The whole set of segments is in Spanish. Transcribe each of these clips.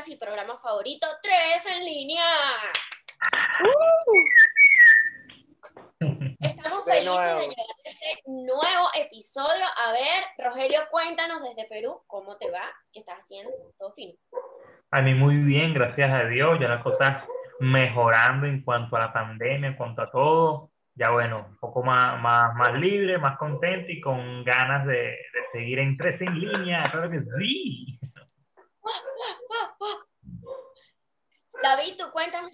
podcast y programa favorito, Tres en línea. Estamos De felices de nuevo. llegar a este nuevo episodio. A ver, Rogelio, cuéntanos desde Perú cómo te va, qué estás haciendo, todo fino. A mí muy bien, gracias a Dios, ya las cosas mejorando en cuanto a la pandemia, en cuanto a todo. Ya bueno, un poco más, más, más libre, más contento y con ganas de, de seguir en tres en línea, claro que sí. David, tú cuéntame.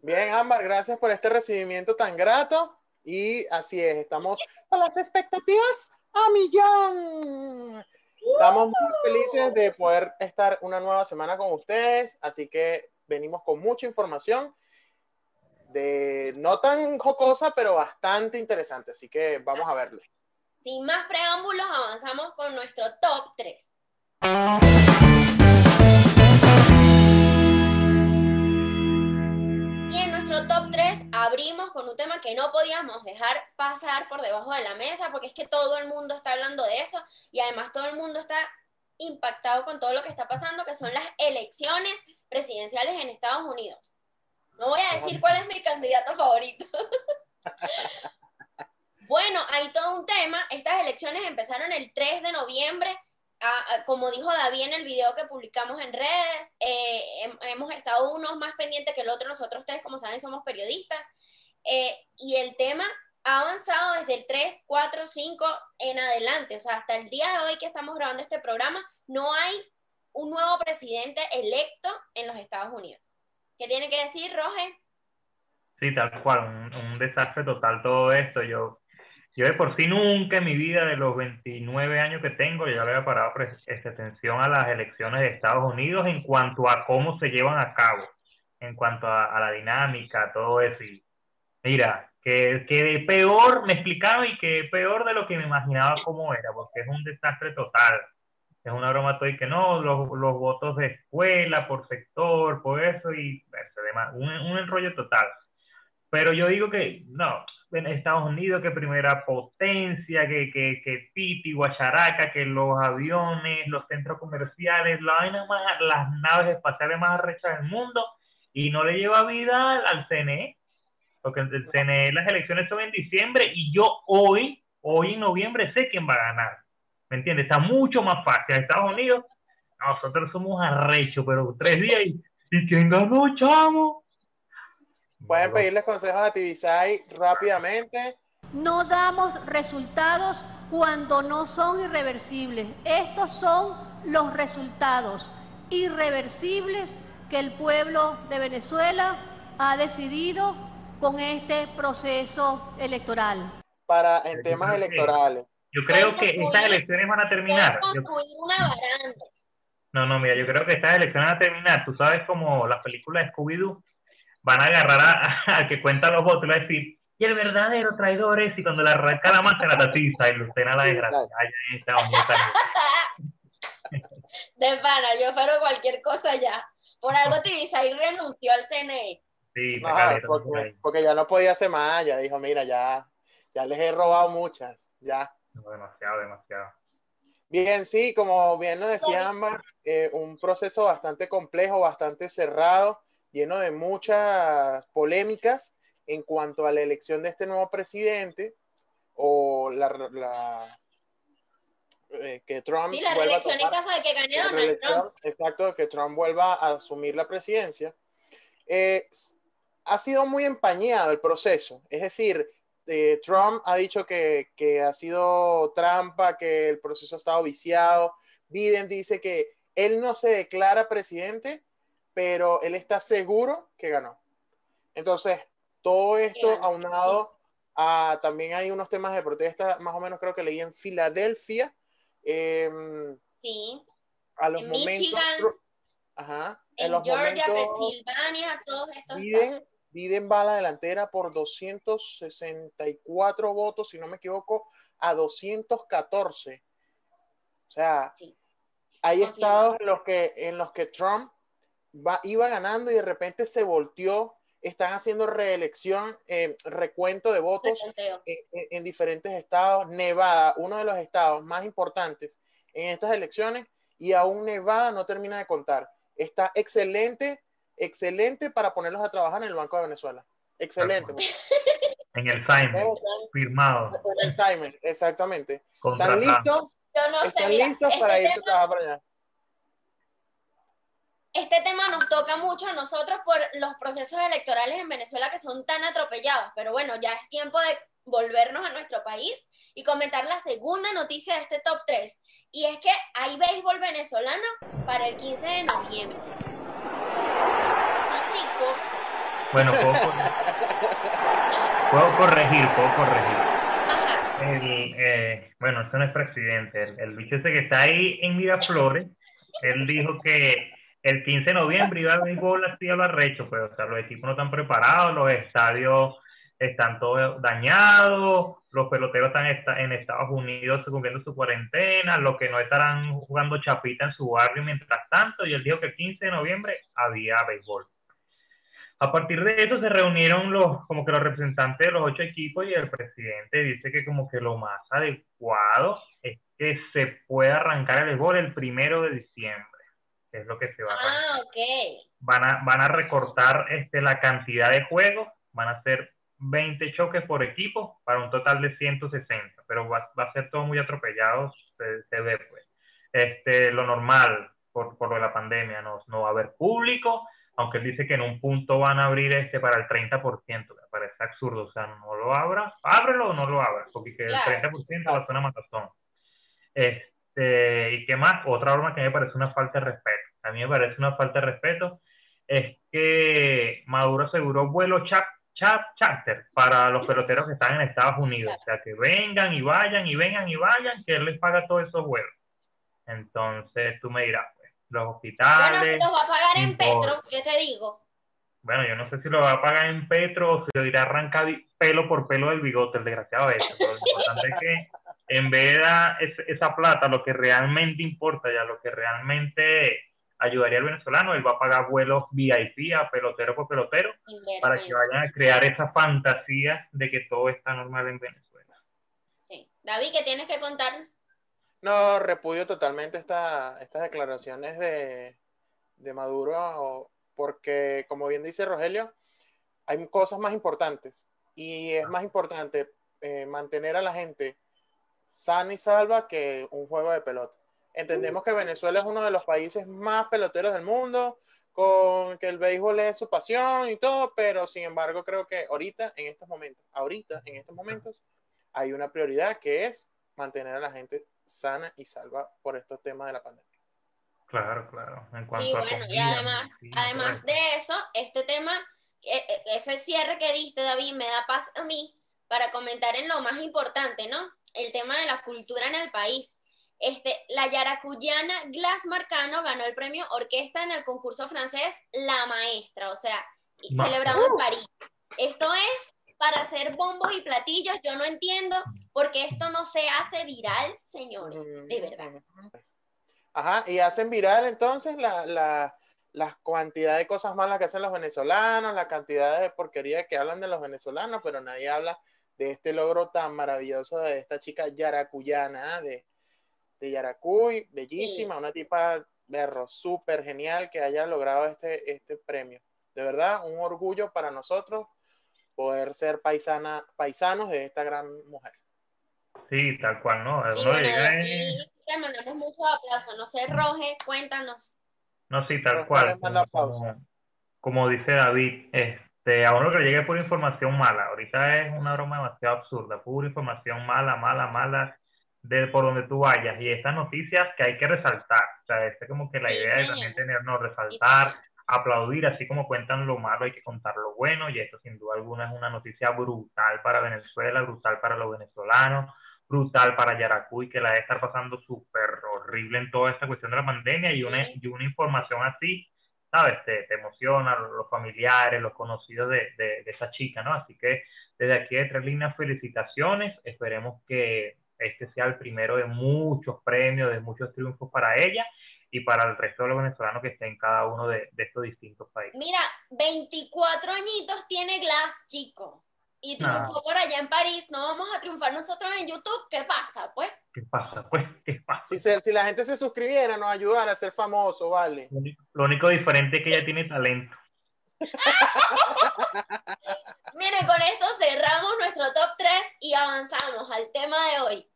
Bien, Ámbar, gracias por este recibimiento tan grato. Y así es, estamos con las expectativas a millón. Estamos muy felices de poder estar una nueva semana con ustedes, así que venimos con mucha información de no tan jocosa, pero bastante interesante, así que vamos a verlo. Sin más preámbulos, avanzamos con nuestro top 3. Abrimos con un tema que no podíamos dejar pasar por debajo de la mesa, porque es que todo el mundo está hablando de eso y además todo el mundo está impactado con todo lo que está pasando, que son las elecciones presidenciales en Estados Unidos. No voy a decir cuál es mi candidato favorito. Bueno, hay todo un tema. Estas elecciones empezaron el 3 de noviembre. Ah, ah, como dijo David en el video que publicamos en redes, eh, hem- hemos estado unos más pendientes que el otro. Nosotros tres, como saben, somos periodistas. Eh, y el tema ha avanzado desde el 3, 4, 5 en adelante. O sea, hasta el día de hoy que estamos grabando este programa, no hay un nuevo presidente electo en los Estados Unidos. ¿Qué tiene que decir, Roge? Sí, tal cual, un, desastre total todo esto. Yo, yo de por sí nunca en mi vida, de los 29 años que tengo, yo le había parado este, atención a las elecciones de Estados Unidos en cuanto a cómo se llevan a cabo, en cuanto a, a la dinámica, todo eso. Y mira, que, que peor, me explicaba y que peor de lo que me imaginaba cómo era, porque es un desastre total. Es una broma todo y que no, los, los votos de escuela, por sector, por eso, y demás, un, un enrollo total. Pero yo digo que no, en Estados Unidos, que primera potencia, que, que, que Guacharaca, que los aviones, los centros comerciales, la más, las naves espaciales más arrechas del mundo, y no le lleva vida al CNE, porque el CNE, las elecciones son en diciembre, y yo hoy, hoy en noviembre, sé quién va a ganar. ¿Me entiendes? Está mucho más fácil. Estados Unidos, nosotros somos arrechos, pero tres días y, ¿y quién ganó, chamo? Pueden No, pedirles consejos a Tibisay rápidamente. No damos resultados cuando no son irreversibles. Estos son los resultados irreversibles que el pueblo de Venezuela ha decidido con este proceso electoral. para en temas electorales. Yo creo que estas elecciones van a terminar. Quiero Yo- construir una baranda. no, no, mira, yo creo que estas elecciones van a terminar. Tú sabes como las películas de Scooby-Doo van a agarrar a- al que cuenta los votos y le va a decir, y el verdadero traidor es, y cuando le arranca la masa la tatiza y Lucena la desgracia. en Estados Unidos. De pana, yo fuero cualquier cosa ya. Por algo Tibisay renunció al CNE. Sí, Ajá, porque, porque ya no podía hacer más, ya dijo, mira, ya, ya les he robado muchas, ya. Demasiado, demasiado. Bien, sí, como bien lo decía Ámbar, eh, un proceso bastante complejo, bastante cerrado, lleno de muchas polémicas en cuanto a la elección de este nuevo presidente o la, la- eh, que Trump Sí, la vuelva a en caso de que gane Donald Trump. exacto, que Trump vuelva a asumir la presidencia. Eh, ha sido muy empañado el proceso, es decir, eh, Trump ha dicho que, que ha sido trampa, que el proceso ha estado viciado. Biden dice que él no se declara presidente, pero él está seguro que ganó. Entonces, todo esto aunado a también hay unos temas de protesta, más o menos creo que leí en Filadelfia. em, Sí. a los En momentos. Michigan, Ajá. En, En los Georgia, momentos. Pensilvania, todos estos. Biden, Biden va a la delantera por 264 votos, si no me equivoco, a 214. O sea, Sí. hay estados en los que, en los que Trump va, iba ganando y de repente se volteó están haciendo reelección, eh, recuento de votos en- en diferentes estados. Nevada, uno de los estados más importantes en estas elecciones, y aún Nevada no termina de contar. Está excelente, excelente para ponerlos a trabajar en el Banco de Venezuela. Excelente. En el Simon, firmado, con el Simon, exactamente. ¿Están listos? Yo no sé, ¿Están mira, listos este para irse a tema- trabajar para allá? este tema nos toca mucho a nosotros por los procesos electorales en Venezuela que son tan atropellados, pero bueno, ya es tiempo de volvernos a nuestro país y comentar la segunda noticia de este top 3. Y es que hay béisbol venezolano para el 15 de noviembre. Chico. Bueno, puedo, puedo corregir, puedo corregir. Ajá. El, eh, bueno, ese no es presidente. El, el bicho ese que está ahí en Miraflores, él dijo que el 15 de noviembre iba a béisbol así a lo arrecho, pues, o sea, los equipos no están preparados, los estadios están todos dañados, los peloteros están en Estados Unidos cumpliendo su cuarentena, los que no estarán jugando chapita en su barrio mientras tanto, y él dijo que el 15 de noviembre había béisbol. A partir de eso se reunieron los, como que los representantes de los ocho equipos y el presidente dice que como que lo más adecuado es que se pueda arrancar el béisbol el primero de diciembre, es lo que se va a arrancar. Ah, ok. Van a, van a recortar este, la cantidad de juegos, van a ser 20 choques por equipo para un total de 160, pero va, va a ser todo muy atropellado, se, se ve pues. Este, lo normal por, por lo de la pandemia, no, no va a haber público, aunque él dice que en un punto van a abrir este para el 30%, me parece absurdo, o sea, no lo abras, ábrelo o no lo abras, porque el 30% va a ser una matazón. Este, ¿y qué más? Otra norma que me parece una falta de respeto. A mí me parece una falta de respeto es que Maduro aseguró vuelo chat, charter para los peloteros que están en Estados Unidos. O sea, que vengan y vayan y vengan y vayan, que él les paga todos esos vuelos. Entonces, tú me dirás, pues, los Bueno, hospitales. los va a pagar en impor- Petro, ¿qué te digo? Bueno, yo no sé si lo va a pagar en Petro o si lo irá a arrancar pelo por pelo del bigote, el desgraciado ese. Pero lo importante es que en vez de esa plata, lo que realmente importa ya, lo que realmente ayudaría al venezolano, él va a pagar vuelos VIP a pelotero por pelotero para que vayan a crear esa fantasía de que todo está normal en Venezuela. Sí. David, ¿qué tienes que contar? No, repudio totalmente esta, estas declaraciones de, de Maduro, porque como bien dice Rogelio, hay cosas más importantes y es más importante eh, mantener a la gente sana y salva que un juego de pelota. Entendemos que Venezuela es uno de los países más peloteros del mundo, con que el béisbol es su pasión y todo, pero sin embargo creo que ahorita, en estos momentos, ahorita, en estos momentos, hay una prioridad que es mantener a la gente sana y salva por estos temas de la pandemia. Claro, claro. En cuanto Sí, a bueno, y comida, además, medicina, además todo de eso, este tema, eh, eh, ese cierre que diste, David, me da paz a mí para comentar en lo más importante, ¿no? El tema de la cultura en el país. Este, la yaracuyana Glass Marcano ganó el premio Orquesta en el concurso francés La Maestra, o sea, Ma- celebrado en París. Esto es para hacer bombos y platillos, yo no entiendo por qué esto no se hace viral, señores, de verdad. Ajá, y hacen viral entonces la, la, la cantidad de cosas malas que hacen los venezolanos, la cantidad de porquería que hablan de los venezolanos, pero nadie habla de este logro tan maravilloso de esta chica yaracuyana, ¿ah? de, de Yaracuy, bellísima, una tipa berro, súper genial que haya logrado este, este premio. De verdad, un orgullo para nosotros poder ser paisana, paisanos de esta gran mujer. Sí, tal cual, ¿no? Sí, bueno, aquí te mandamos muchos aplausos. No sé, Roge, cuéntanos. No, sí, tal Pero cual. Como, como dice David, este, a uno que le llegue por información mala. Ahorita es una broma demasiado absurda, pura información mala, mala, mala, de por donde tú vayas. Y estas noticias que hay que resaltar. O sea, es como que la Sí, idea de señor. también tenernos, Sí, resaltar, señor. aplaudir, así como cuentan lo malo, hay que contar lo bueno. Y esto sin duda alguna es una noticia brutal para Venezuela, brutal para los venezolanos brutal para Yaracuy, que la debe estar pasando súper horrible en toda esta cuestión de la pandemia y una, Sí. y una información así, ¿sabes? Te, te emociona, los, los familiares, los conocidos de, de, de, esa chica, ¿no? Así que desde aquí de Tres Líneas, felicitaciones, esperemos que este sea el primero de muchos premios, de muchos triunfos para ella y para el resto de los venezolanos que estén en cada uno de, de estos distintos países. Mira, 24 añitos tiene Glass, chico. Y triunfó No. por allá en París. No vamos a triunfar nosotros en YouTube. ¿Qué pasa, pues? ¿Qué pasa? Pues, ¿qué pasa? Si, se- si la gente se suscribiera, nos ayudara a ser famosos, vale. Lo único- Lo único diferente es que ella tiene talento. Miren, con esto cerramos nuestro top 3 y avanzamos al tema de hoy.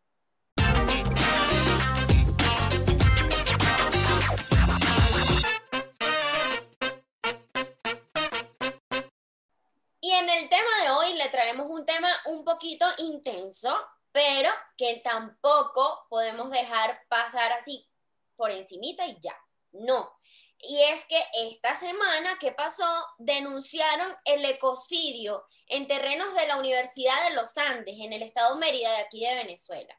El tema de hoy le traemos un tema un poquito intenso, pero que tampoco podemos dejar pasar así por encimita y ya. No. Y es que esta semana, ¿qué pasó? Denunciaron el ecocidio en terrenos de la Universidad de los Andes, en el estado Mérida de aquí de Venezuela.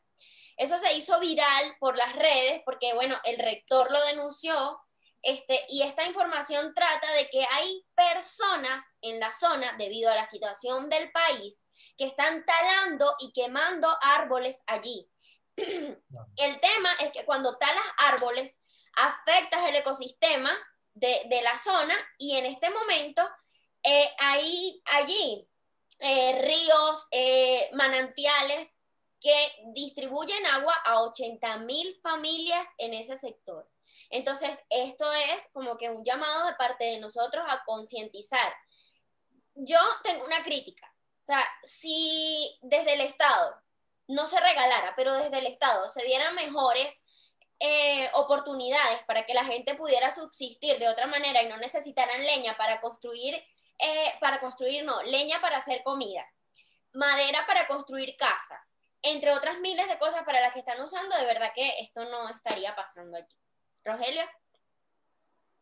Eso se hizo viral por las redes porque, bueno, el rector lo denunció este, y esta información trata de que hay personas en la zona, debido a la situación del país, que están talando y quemando árboles allí. El tema es que cuando talas árboles, afectas el ecosistema de, de la zona y en este momento eh, hay allí eh, ríos, eh, manantiales que distribuyen agua a 80 mil familias en ese sector. Entonces, esto es como que un llamado de parte de nosotros a concientizar. Yo tengo una crítica. O sea, si desde el Estado no se regalara, pero desde el Estado se dieran mejores eh, oportunidades para que la gente pudiera subsistir de otra manera y no necesitaran leña para construir, eh, para construir, no, leña para hacer comida, madera para construir casas, entre otras miles de cosas para las que están usando, de verdad que esto no estaría pasando allí. Rogelio.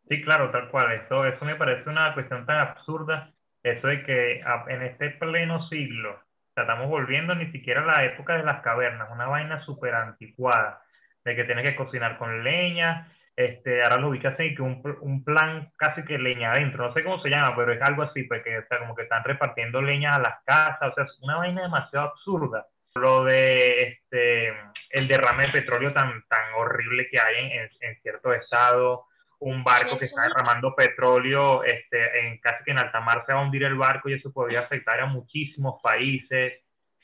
Sí, claro, tal cual. Eso, eso me parece una cuestión tan absurda, eso de que en este pleno siglo, o estamos volviendo ni siquiera a la época de las cavernas, una vaina súper anticuada, de que tienes que cocinar con leña, este, ahora lo ubicas así, que un, pl- un plan casi que leña adentro, no sé cómo se llama, pero es algo así, porque, o sea, como que están repartiendo leña a las casas, o sea, es una vaina demasiado absurda. Lo de este, el derrame de petróleo tan, tan horrible que hay en, en, en ciertos estados, un barco que está derramando petróleo, este, en casi que en alta mar se va a hundir el barco y eso podría afectar a muchísimos países,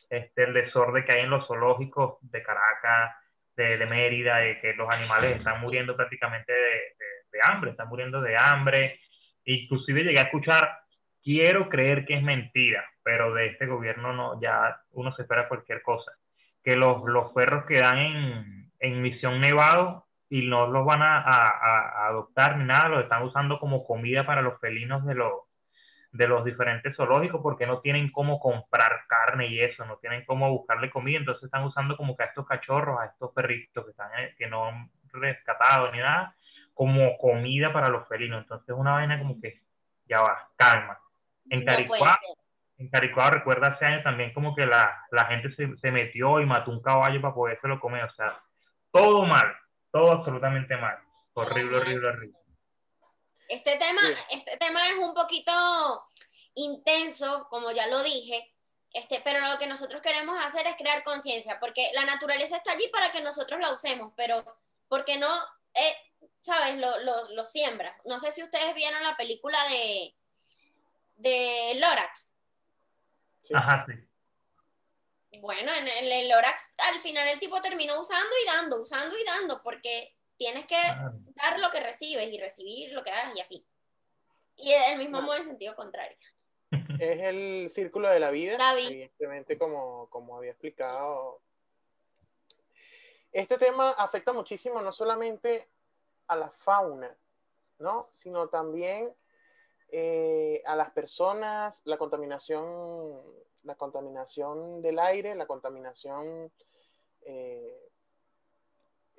este, el desorden que hay en los zoológicos de Caracas, de, de Mérida, de que los animales están muriendo prácticamente de, de- de hambre, están muriendo de hambre. Inclusive llegué a escuchar, quiero creer que es mentira, pero de este gobierno no, ya uno se espera cualquier cosa, que los, los perros que dan en, en Misión Nevado y no los van a, adoptar ni nada, los están usando como comida para los felinos de los, de los diferentes zoológicos porque no tienen cómo comprar carne y eso, no tienen cómo buscarle comida, entonces están usando como que a estos cachorros, a estos perritos que, están, eh, que no han rescatado ni nada, como comida para los felinos. Entonces una vaina como que, ya va, calma. En Caricuá, en Caricuá, recuerda hace años también como que la, la gente se, se metió y mató un caballo para podérselo comer, o sea, todo mal, todo absolutamente mal. Horrible, horrible, horrible. Este tema, Sí. este tema es un poquito intenso, como ya lo dije, este, pero lo que nosotros queremos hacer es crear conciencia, porque la naturaleza está allí para que nosotros la usemos, pero ¿por qué no, eh, sabes, lo, lo, lo siembra? No sé si ustedes vieron la película de, de Lorax. Sí. Ajá, sí. Bueno, en el, el Lorax al final el tipo terminó usando y dando, usando y dando, porque tienes que dar lo que recibes y recibir lo que das y así. Y el mismo Bueno. modo en sentido contrario. Es el círculo de la vida, La vida. evidentemente como, como había explicado. Este tema afecta muchísimo no solamente a la fauna, ¿no? sino también eh, a las personas, la contaminación, la contaminación del aire, la contaminación eh,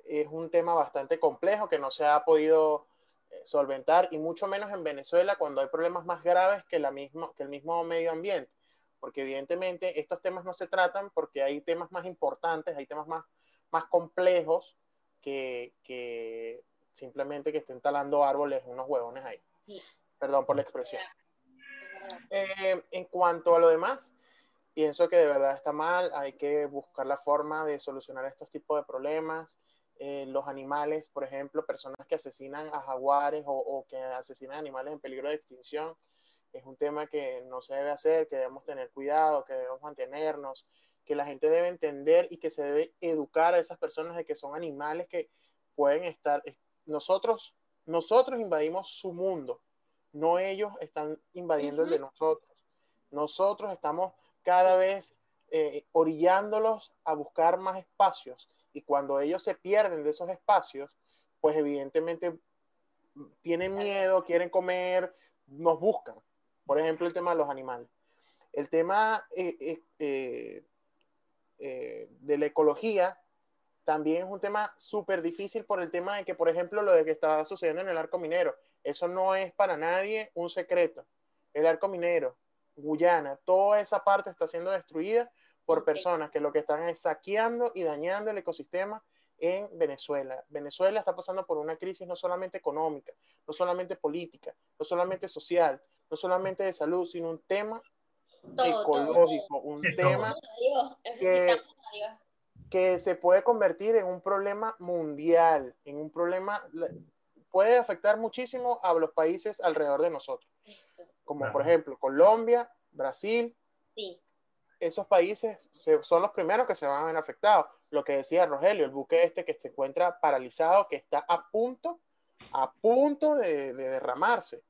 es un tema bastante complejo que no se ha podido eh, solventar y mucho menos en Venezuela cuando hay problemas más graves que, la misma, que el mismo medio ambiente. Porque evidentemente estos temas no se tratan porque hay temas más importantes, hay temas más, más complejos que, que simplemente que estén talando árboles unos huevones ahí. Sí. Perdón por la expresión. Eh, en cuanto a lo demás, pienso que de verdad está mal, hay que buscar la forma de solucionar estos tipos de problemas. eh, los animales, por ejemplo, personas que asesinan a jaguares o, o que asesinan animales en peligro de extinción. Es un tema que no se debe hacer, que debemos tener cuidado, que debemos mantenernos, que la gente debe entender y que se debe educar a esas personas de que son animales que pueden estar, nosotros, nosotros invadimos su mundo, no ellos están invadiendo el de nosotros. Nosotros estamos cada vez eh, orillándolos a buscar más espacios y cuando ellos se pierden de esos espacios, pues evidentemente tienen miedo, quieren comer, nos buscan. Por ejemplo, el tema de los animales. El tema eh, eh, de la ecología también es un tema súper difícil por el tema de que, por ejemplo, lo de que está sucediendo en el arco minero, eso no es para nadie un secreto. El arco minero, Guyana, toda esa parte está siendo destruida por personas que lo que están es saqueando y dañando el ecosistema en Venezuela. Venezuela está pasando por una crisis no solamente económica, no solamente política, no solamente social, no solamente de salud, sino un tema ecológico, un tema que, que se puede convertir en un problema mundial, en un problema, puede afectar muchísimo a los países alrededor de nosotros, como por ejemplo Colombia, Brasil. Sí. Esos países son los primeros que se van a ver afectados. Lo que decía Rogelio, el buque este que se encuentra paralizado, que está a punto, a punto de, de derramarse.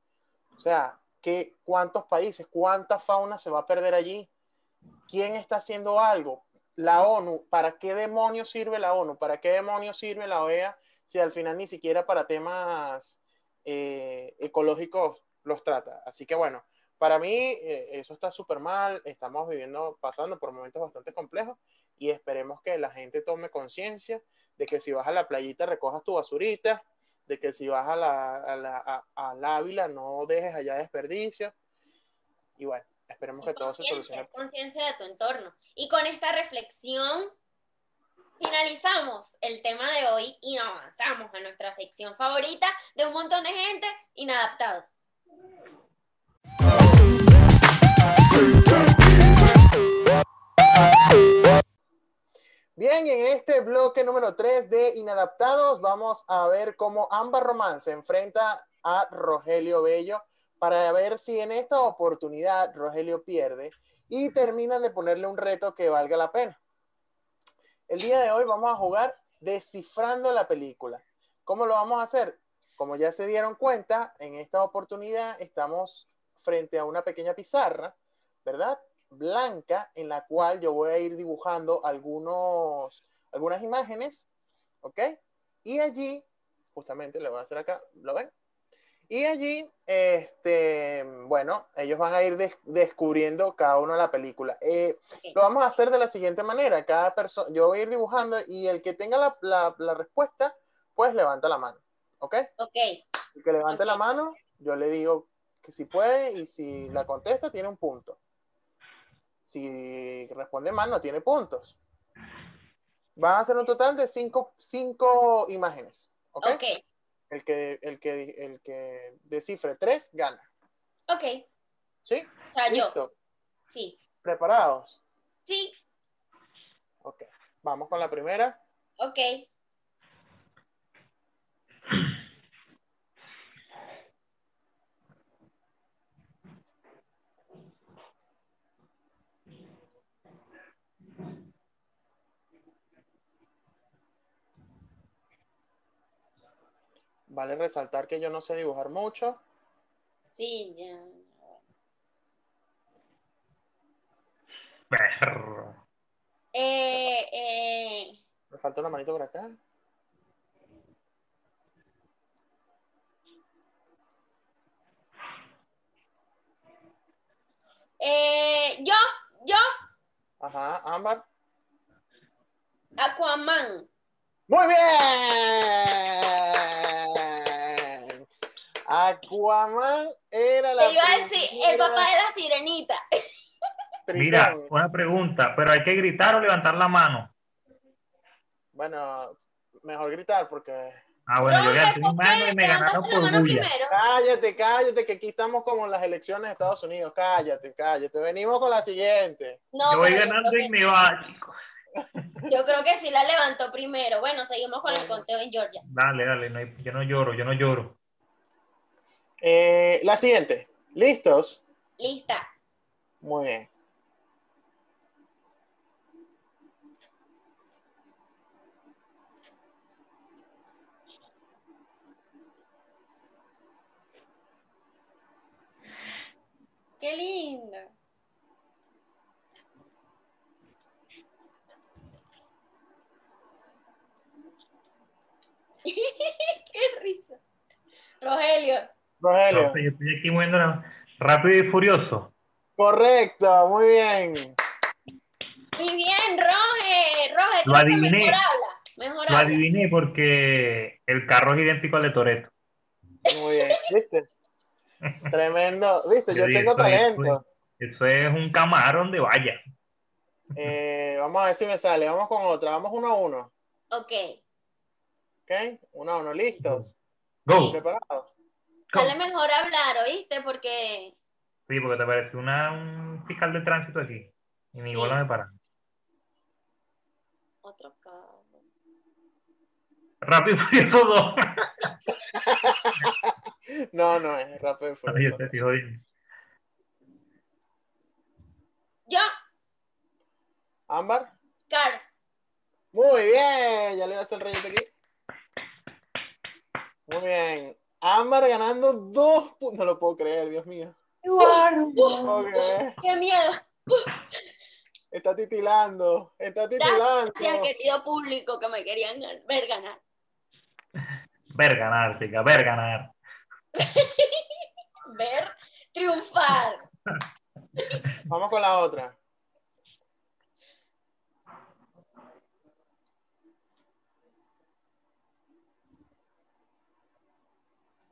O sea, que, ¿cuántos países, cuánta fauna se va a perder allí? ¿Quién está haciendo algo? La ONU, ¿para qué demonios sirve la ONU? ¿Para qué demonios sirve la OEA si al final ni siquiera para temas eh, ecológicos los trata? Así que bueno, para mí eh, eso está súper mal, estamos viviendo, pasando por momentos bastante complejos y esperemos que la gente tome conciencia de que si vas a la playita recojas tu basurita, de que si vas a la, a la, a, Ávila no dejes allá desperdicio. Y bueno, Esperemos que todo se solucione. Conciencia de tu entorno. Y con esta reflexión finalizamos el tema de hoy y avanzamos a nuestra sección favorita de un montón de gente inadaptados. Bien, en este bloque número 3 de Inadaptados vamos a ver cómo Amber Román se enfrenta a Rogelio Bello para ver si en esta oportunidad Rogelio pierde y termina de ponerle un reto que valga la pena. El día de hoy vamos a jugar descifrando la película. ¿Cómo lo vamos a hacer? Como ya se dieron cuenta, en esta oportunidad estamos frente a una pequeña pizarra, ¿verdad? Blanca, en la cual yo voy a ir dibujando algunos, algunas imágenes, ¿ok? Y allí, justamente le voy a hacer acá, ¿lo ven? Y allí, este, bueno, ellos van a ir descubriendo cada uno de la película. Eh, lo vamos a hacer de la siguiente manera. Cada persona, yo voy a ir dibujando y el que tenga la, la, la, respuesta, pues levanta la mano. ¿Ok? Ok. El que levante la mano, yo le digo que si puede y si la contesta, tiene un punto. Si responde mal, no tiene puntos. Van a ser un total de cinco, cinco imágenes. ¿Ok? Ok. El que, el que, el que descifre tres, gana. Ok. ¿Sí? O sea, yo. Sí. ¿Preparados? Sí. Ok. Vamos con la primera. Ok. Vale resaltar que yo no sé dibujar mucho. Sí, ya. Eh, eh. Me falta una manito por acá. Eh, yo, yo. Ajá, Ámbar. Aquaman. Muy bien. Aquaman era la. Te iba a decir, el papá de la sirenita. Mira, una pregunta, pero hay que gritar o levantar la mano. Bueno, mejor gritar porque. Ah, bueno, yo levanté mi mano y me ganaron por bulla. Cállate, cállate, que aquí estamos como en las elecciones de Estados Unidos. Cállate, cállate. Venimos con la siguiente. yo voy ganando y me va, chicos. Yo creo que sí la levantó primero. Bueno, seguimos con el conteo en Georgia. Dale, dale, no hay- yo no lloro, yo no lloro. Eh, la siguiente. ¿Listos? Lista. Muy bien. Qué lindo. Qué risa. Rogelio. Rogelio. Yo estoy aquí moviendo rápido y furioso. Correcto, muy bien. Muy bien, Roge. Roge, Lo adiviné. mejor habla. Mejor Lo habla. adiviné porque el carro es idéntico al de Toreto. Muy bien. ¿Viste? Tremendo. ¿Viste? Yo tengo eso es, talento. Eso es un camarón de vaya. Eh, vamos a ver si me sale. Vamos con otra. Vamos uno a uno. Ok. ¿Ok? Uno a uno. ¿Listos? Go. ¿Preparados? Sale mejor hablar, ¿oíste? Porque Sí, porque te parece una, un fiscal de tránsito aquí. Y mi Sí. bola me para. otro carro. Rápido y Furioso 2. No, no, es rápido y Ay, furioso. yo jodiendo. Yo, Ámbar. Cars. Muy bien. Ya le voy a hacer el rayito aquí. Muy bien. Ámbar ganando dos puntos. No lo puedo creer, Dios mío. Qué miedo. Está titilando. Está titilando. Gracias, querido público, que me querían ver ganar. Ver ganar, chica, ver ganar. Ver triunfar. Vamos con la otra.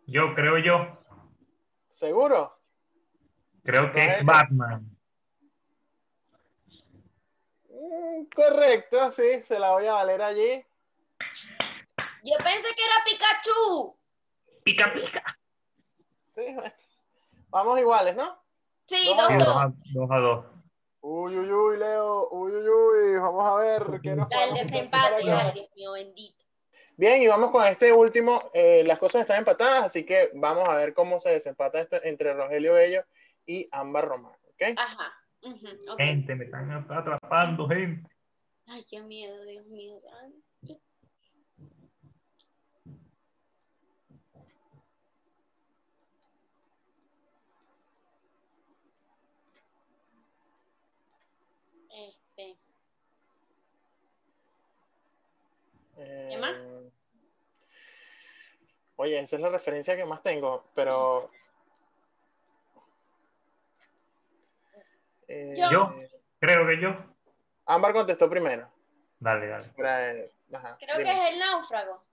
Yo creo yo, ¿Seguro? creo que es. Batman. Mm, correcto, sí. Se la voy a valer allí. Yo pensé que era Pikachu. Pica, pica. Sí, bueno. Vamos iguales, ¿no? Sí, Dos a dos, a, dos a dos. Uy, uy, uy, Leo. Uy, uy, uy. Vamos a ver qué nos podemos desempate. Ay, Dios mío, bendito. Bien, y vamos con este último. Eh, las cosas están empatadas, así que vamos a ver cómo se desempata este entre Rogelio Bello y Ámbar Román. ¿ok? Ajá. ok. Gente, me están atrapando, gente. Ay, qué miedo, Dios mío. santo. Este, Eh, más? Oye, esa es la referencia que más tengo, pero. Eh, Yo. Creo que yo. Ámbar contestó primero. Dale, dale. Eh, ajá, creo dime. que es el náufrago.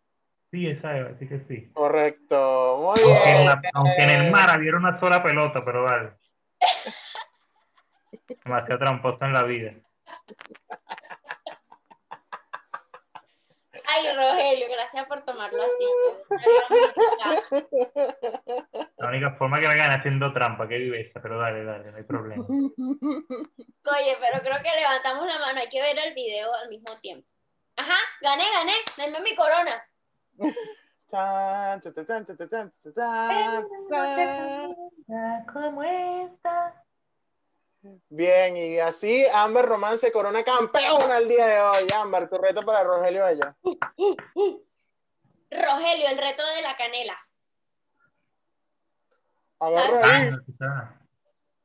Sí, esa es, así que sí. Correcto, muy Aunque en, bien. la- aunque en el mar había una sola pelota, pero vale. Demasiado tramposo en la vida. Ay, Rogelio, gracias por tomarlo así. La única forma que me gane haciendo trampa, que viveza, pero dale, dale, no hay problema. Oye, pero creo que levantamos la mano, hay que ver el video al mismo tiempo. Ajá, gané, gané, denme mi corona. Chan, chan, chan, chan, chan, chan, chan, chan. ¿Cómo está? Bien, y así Ámbar Román se corona campeona el día de hoy. Ámbar, tu reto para Rogelio Bello. Rogelio, el reto de la canela. Agarra Ah, ahí. quizá.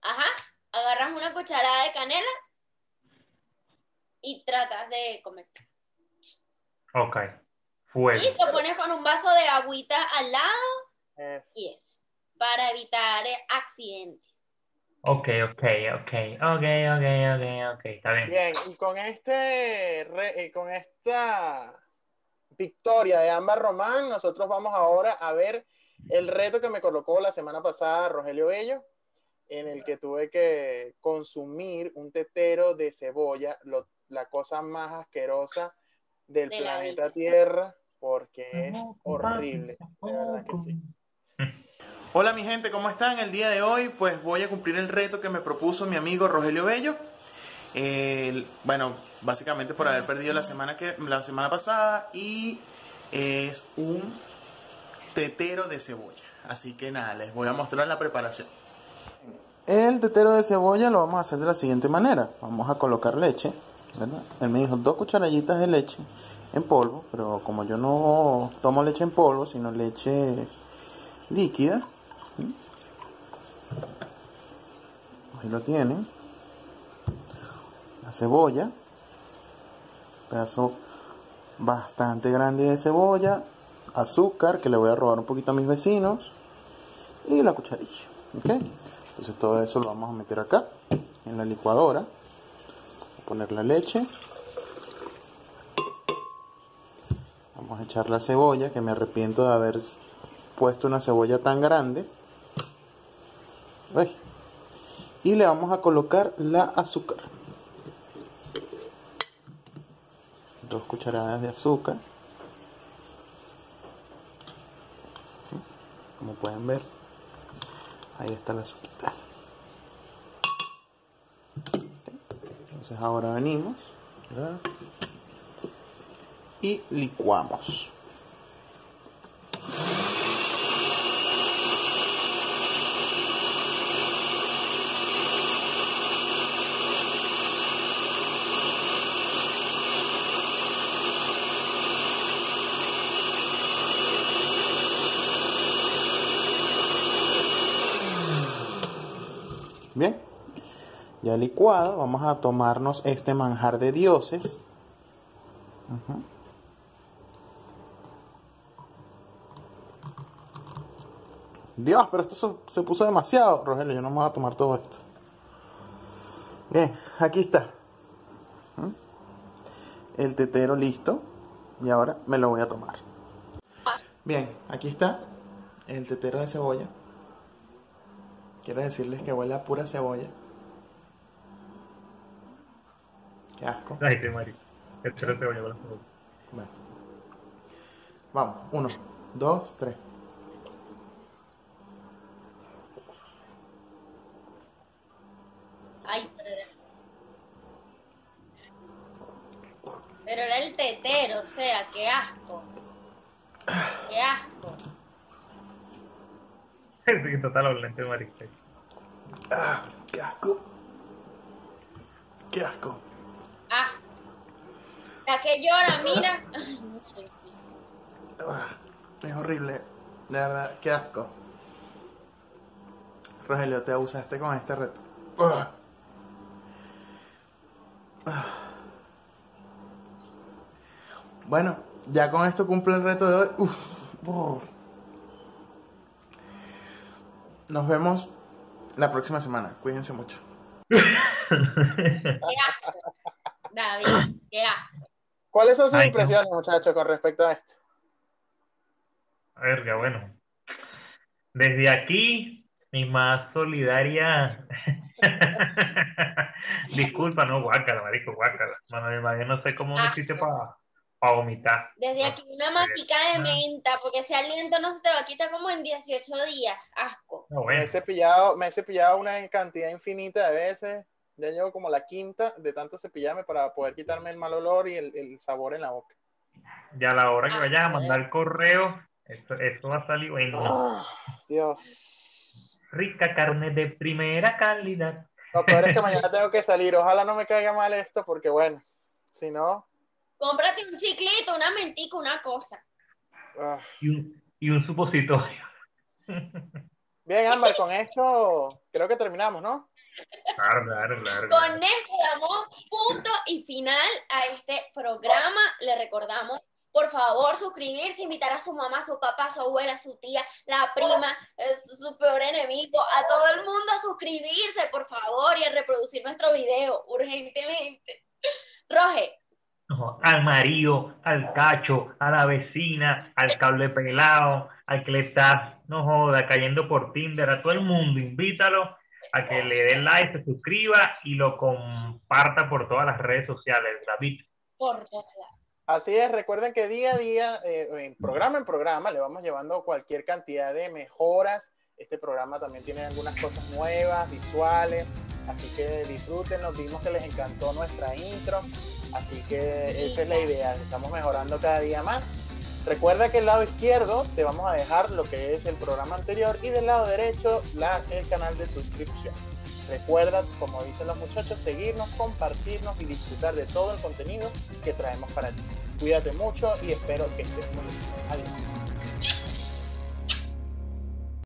Ajá, agarras una cucharada de canela y tratas de comer. Ok. Fuego. Y lo pones con un vaso de agüita al lado Es- y es para evitar accidentes. Ok, ok, ok. Ok, ok, ok, ok. Está bien. Bien, y con este re- eh, con esta victoria de Ámbar Román, nosotros vamos ahora a ver el reto que me colocó la semana pasada Rogelio Bello, en el que tuve que consumir un tetero de cebolla, lo- la cosa más asquerosa del De la planeta. Tierra, porque es horrible, de verdad que sí. Hola mi gente, ¿cómo están? El día de hoy pues voy a cumplir el reto que me propuso mi amigo Rogelio Bello El- bueno, básicamente por haber perdido la semana, que, la semana pasada y es un tetero de cebolla. Así que nada, les voy a mostrar la preparación. El tetero de cebolla lo vamos a hacer de la siguiente manera. Vamos a colocar leche. Él me dijo dos cucharaditas de leche en polvo, pero como yo no tomo leche en polvo, sino leche líquida, ¿sí? Ahí lo tienen. La cebolla, pedazo bastante grande de cebolla, azúcar que le voy a robar un poquito a mis vecinos y la cucharilla. ¿ok? Entonces todo eso lo vamos a meter acá en la licuadora. Voy a poner la leche. Vamos a echar la cebolla, que me arrepiento de haber puesto una cebolla tan grande. Y le vamos a colocar la azúcar. Dos cucharadas de azúcar. Como pueden ver, ahí está la azúcar. Entonces ahora venimos y licuamos. Bien, ya licuado, vamos a tomarnos este manjar de dioses. Dios, pero esto se, puso demasiado. Rogelio, yo no me voy a tomar todo esto. Bien, aquí está. El tetero listo. Y ahora me lo voy a tomar. Bien, aquí está el tetero de cebolla. Quiero decirles que huele a pura cebolla. Qué asco. Ay, qué marico. Espero te voy a hablar. Bueno. Vamos, uno, dos, tres. Ay, pero era... Pero era el tetero, o sea, qué asco. Qué asco. Sí, total, hablante, marico. Ah, qué asco. Qué asco. Asco. La que llora, mira. Ah, es horrible. De verdad, qué asco. Rogelio, te abusaste con este reto. Ah. Ah. Bueno, ya con esto cumple el reto de hoy. Uf. Brr. Nos vemos la próxima semana. Cuídense mucho. David. ¿Cuáles son sus Ay, impresiones, muchachos, con respecto a esto? Verga, bueno. Desde aquí, mi más solidaria. Disculpa, no, guácala, marico, guácala. De madre, no sé cómo Ah. hiciste para vomitar. Desde aquí una matica de menta, porque ese aliento no se te va a quitar como en 18 días. Asco. No, Me he cepillado, me he cepillado una cantidad infinita de veces. Ya llevo como la quinta de tanto cepillarme para poder quitarme el mal olor y el, el sabor en la boca. Ya a la hora que Ah, vayas a mandar correo, esto, esto va a salir bueno. Ah, Dios. Rica carne de primera calidad. Lo peor es que mañana tengo que salir. Ojalá no me caiga mal esto, porque bueno, si no. Cómprate un chiclito, una mentica, una cosa. ah. Y un, y un supositorio. Bien, Ámbar, con esto creo que terminamos, ¿no? Claro, claro, claro. Con esto damos punto y final a este programa. Le recordamos, por favor, suscribirse, invitar a su mamá, su papá, su abuela, su tía, la prima, eh, su, su peor enemigo, a todo el mundo a suscribirse, por favor, y a reproducir nuestro video urgentemente. Roge, No, al marido, al cacho, a la vecina, al cable pelado, al que le está, no joda, cayendo por Tinder, a todo el mundo, invítalo a que le dé like, se suscriba y lo comparta por todas las redes sociales, David. por todas Así es, recuerden que día a día, eh, en programa en programa, le vamos llevando cualquier cantidad de mejoras. Este programa también tiene algunas cosas nuevas, visuales, Así que disfrútenlo, vimos que les encantó nuestra intro, así que esa es la idea, estamos mejorando cada día más. Recuerda que el lado izquierdo te vamos a dejar lo que es el programa anterior y del lado derecho la, el canal de suscripción. Recuerda, como dicen los muchachos, seguirnos, compartirnos y disfrutar de todo el contenido que traemos para ti. Cuídate mucho y espero que estés muy bien. Adiós.